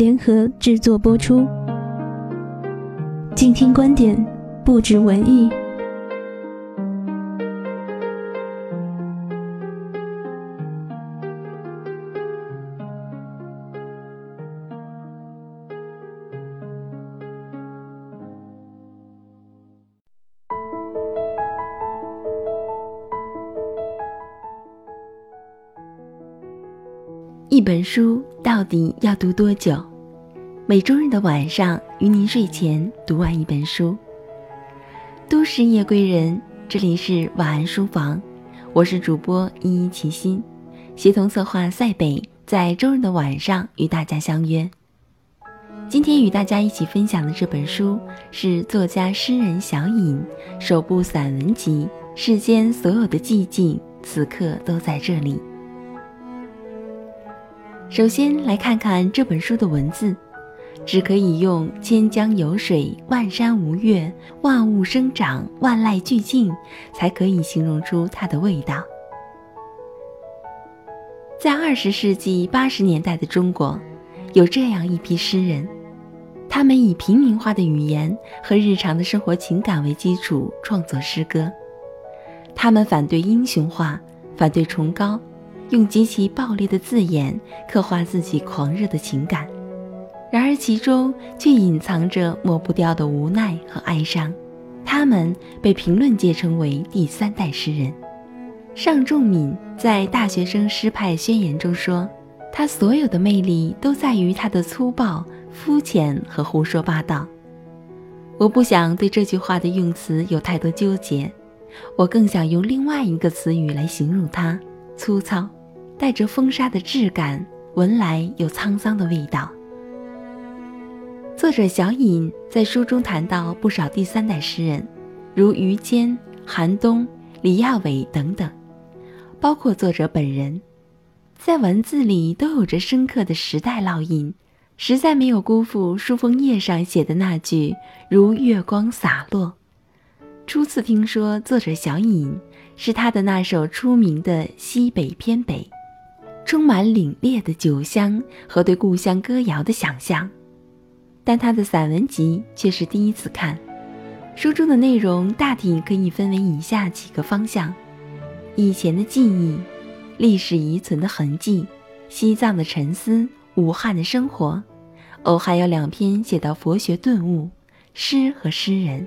联合制作播出。静听观点，不止文艺。一本书到底要读多久？每周日的晚上，与您睡前读完一本书。都市夜归人，这里是晚安书房，我是主播依依齐心，协同策划塞北，在周日的晚上与大家相约。今天与大家一起分享的这本书是作家诗人小隐首部散文集《世间所有的寂静，此刻都在这里》。首先来看看这本书的文字，只可以用“千江有水万山无月，万物生长万籁俱静”才可以形容出它的味道。在二十世纪八十年代的中国，有这样一批诗人，他们以平民化的语言和日常的生活情感为基础创作诗歌，他们反对英雄化，反对崇高。用极其暴力的字眼刻画自己狂热的情感，然而其中却隐藏着抹不掉的无奈和哀伤。他们被评论界称为第三代诗人。尚仲敏在《大学生诗派宣言》中说：“他所有的魅力都在于他的粗暴、肤浅和胡说八道。”我不想对这句话的用词有太多纠结，我更想用另外一个词语来形容他：粗糙。带着风沙的质感，闻来有沧桑的味道。作者小隐在书中谈到不少第三代诗人，如于坚、韩东、李亚伟等等，包括作者本人，在文字里都有着深刻的时代烙印，实在没有辜负书封页上写的那句“如月光洒落”。初次听说作者小隐，是他的那首出名的《西北偏北》。充满凛冽的酒香和对故乡歌谣的想象，但他的散文集却是第一次看。书中的内容大体可以分为以下几个方向：以前的记忆、历史遗存的痕迹、西藏的沉思、武汉的生活，哦，还有两篇写到佛学顿悟、诗和诗人。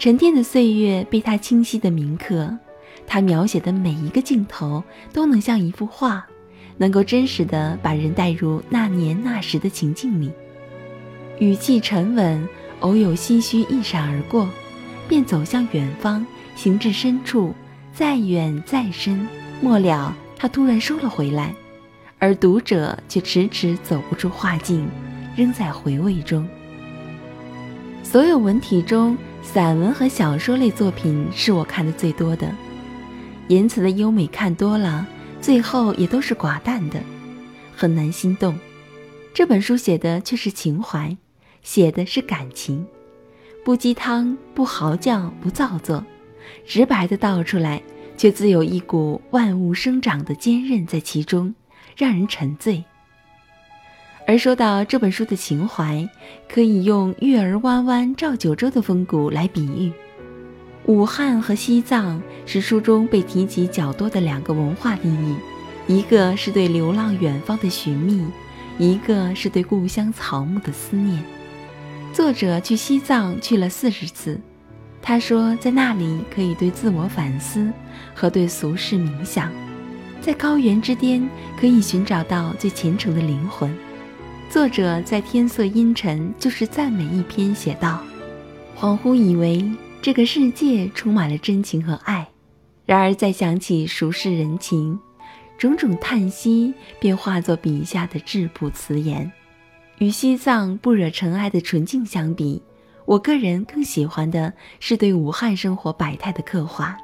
沉淀的岁月被他清晰的铭刻，他描写的每一个镜头都能像一幅画。能够真实的把人带入那年那时的情境里，语气沉稳，偶有唏嘘一闪而过，便走向远方，行至深处，再远再深，末了他突然收了回来，而读者却迟迟走不出画境，仍在回味中。所有文体中，散文和小说类作品是我看的最多的，言辞的优美看多了。最后也都是寡淡的，很难心动。这本书写的却是情怀，写的是感情，不鸡汤，不嚎叫，不造作，直白的道出来，却自有一股万物生长的坚韧在其中，让人沉醉。而说到这本书的情怀，可以用“月儿弯弯照九州”的风骨来比喻。武汉和西藏是书中被提及较多的两个文化地域，一个是对流浪远方的寻觅，一个是对故乡草木的思念。作者去西藏去了四十次，他说在那里可以对自我反思和对俗世冥想，在高原之巅可以寻找到最虔诚的灵魂。作者在天色阴沉就是赞美一篇写道：“恍惚以为这个世界充满了真情和爱，然而再想起俗世人情。”种种叹息便化作笔下的质朴词言。与西藏不惹尘埃的纯净相比，我个人更喜欢的是对武汉生活百态的刻画。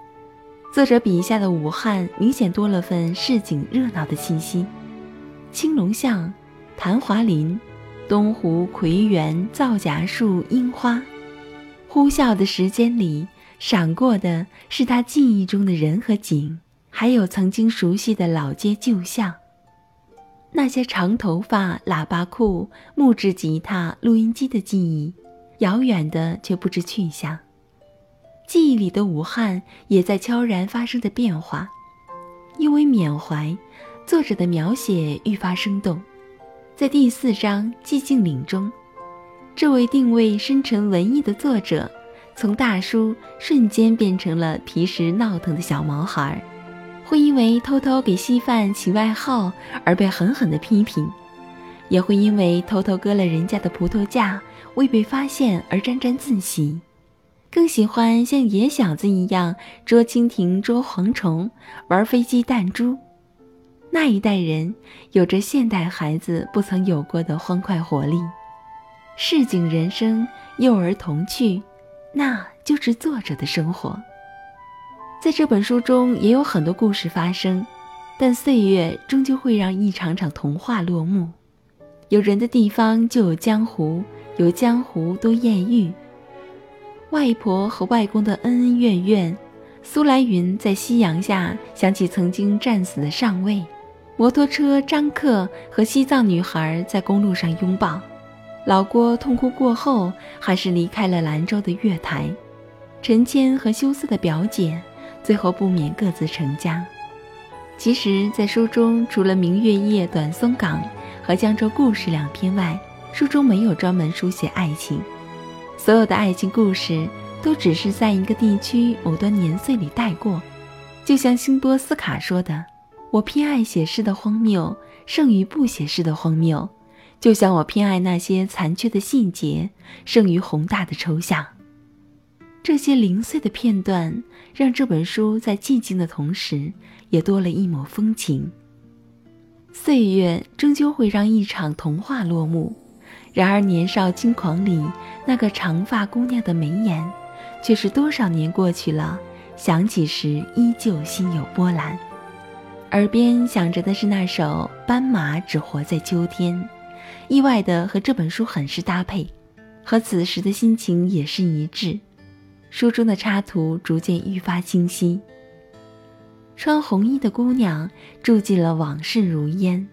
作者笔下的武汉明显多了份市井热闹的气息：青龙巷、昙华林、东湖葵园、皂荚树、樱花。呼啸的时间里，闪过的是他记忆中的人和景。还有曾经熟悉的老街旧巷，那些长头发、喇叭裤、木质吉他、录音机的记忆，遥远的却不知去向。记忆里的武汉也在悄然发生着变化，因为缅怀，作者的描写愈发生动。在第四章《寂静岭》中，这位定位深沉文艺的作者，从大叔瞬间变成了皮实闹腾的小毛孩儿。会因为偷偷给稀饭起外号而被狠狠的批评，也会因为偷偷割了人家的葡萄架未被发现而沾沾自喜，更喜欢像野小子一样捉蜻蜓、捉蝗虫、玩飞机弹珠。那一代人有着现代孩子不曾有过的欢快活力，市井人生，幼儿童趣，那就是作者的生活。在这本书中也有很多故事发生，但岁月终究会让一场场童话落幕。有人的地方就有江湖，有江湖多艳遇。外婆和外公的恩恩怨怨，苏来云在夕阳下想起曾经战死的上尉，摩托车张克和西藏女孩在公路上拥抱，老郭痛哭过后还是离开了兰州的月台，陈谦和羞涩的表姐。最后不免各自成家。其实，在书中除了《明月夜》《短松港》和《江州故事》两篇外，书中没有专门书写爱情。所有的爱情故事都只是在一个地区某段年岁里带过。就像辛波斯卡说的：“我偏爱写诗的荒谬，胜于不写诗的荒谬；就像我偏爱那些残缺的细节，胜于宏大的抽象。”这些零碎的片段，让这本书在寂静的同时，也多了一抹风情。岁月终究会让一场童话落幕，然而年少轻狂里那个长发姑娘的眉眼，却是多少年过去了，想起时依旧心有波澜。耳边响着的是那首《斑马只活在秋天》，意外的和这本书很是搭配，和此时的心情也是一致。书中的插图逐渐愈发清晰。穿红衣的姑娘住进了往事如烟，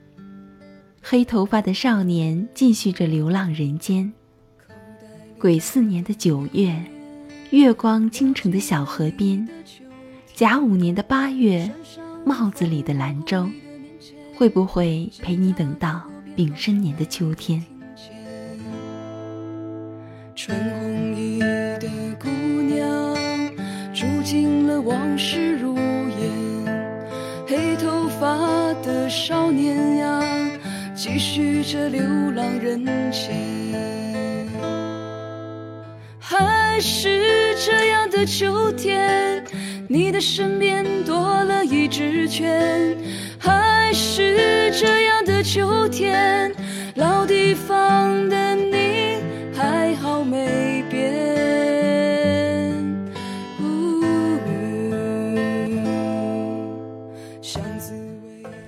黑头发的少年继续着流浪人间。癸巳年的九月，月光倾城的小河边；甲午年的八月，帽子里的兰州，会不会陪你等到丙申年的秋天？春的少年呀，继续着流浪人间。还是这样的秋天，你的身边多了一只圈。还是这样的秋天，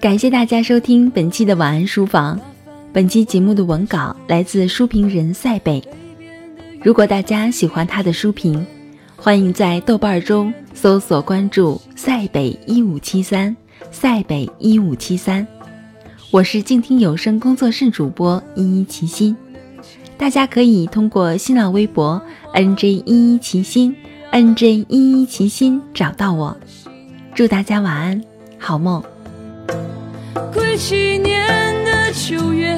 感谢大家收听本期的晚安书房。本期节目的文稿来自书评人塞北。如果大家喜欢他的书评，欢迎在豆瓣中搜索关注“塞北一五七三”，塞北一五七三。我是静听有声工作室主播依依齐心。大家可以通过新浪微博 “n j 一一齐心 ”，“n j 一一齐心”找到我。祝大家晚安，好梦。七年的九月，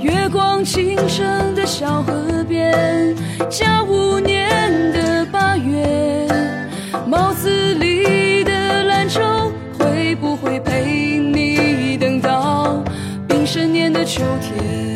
月光倾城的小河边，加五年的八月，帽子里的兰州会不会陪你等到丙申年的秋天？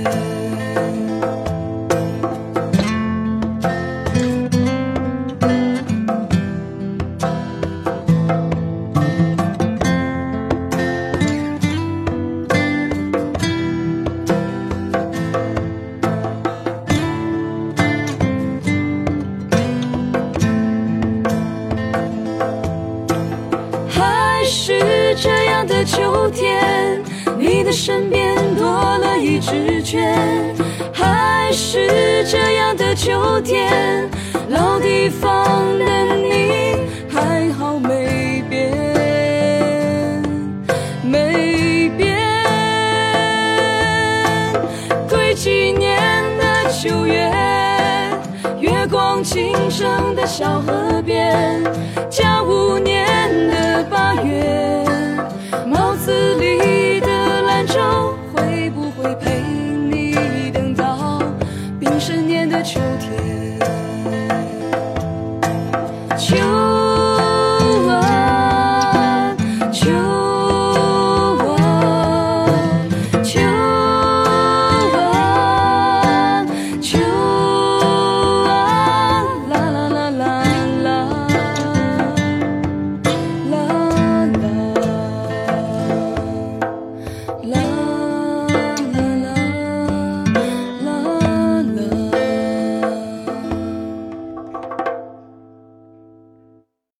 还是这样的秋天，老地方的你还好没变，没变。归几年的秋月，月光倾城的小河边，加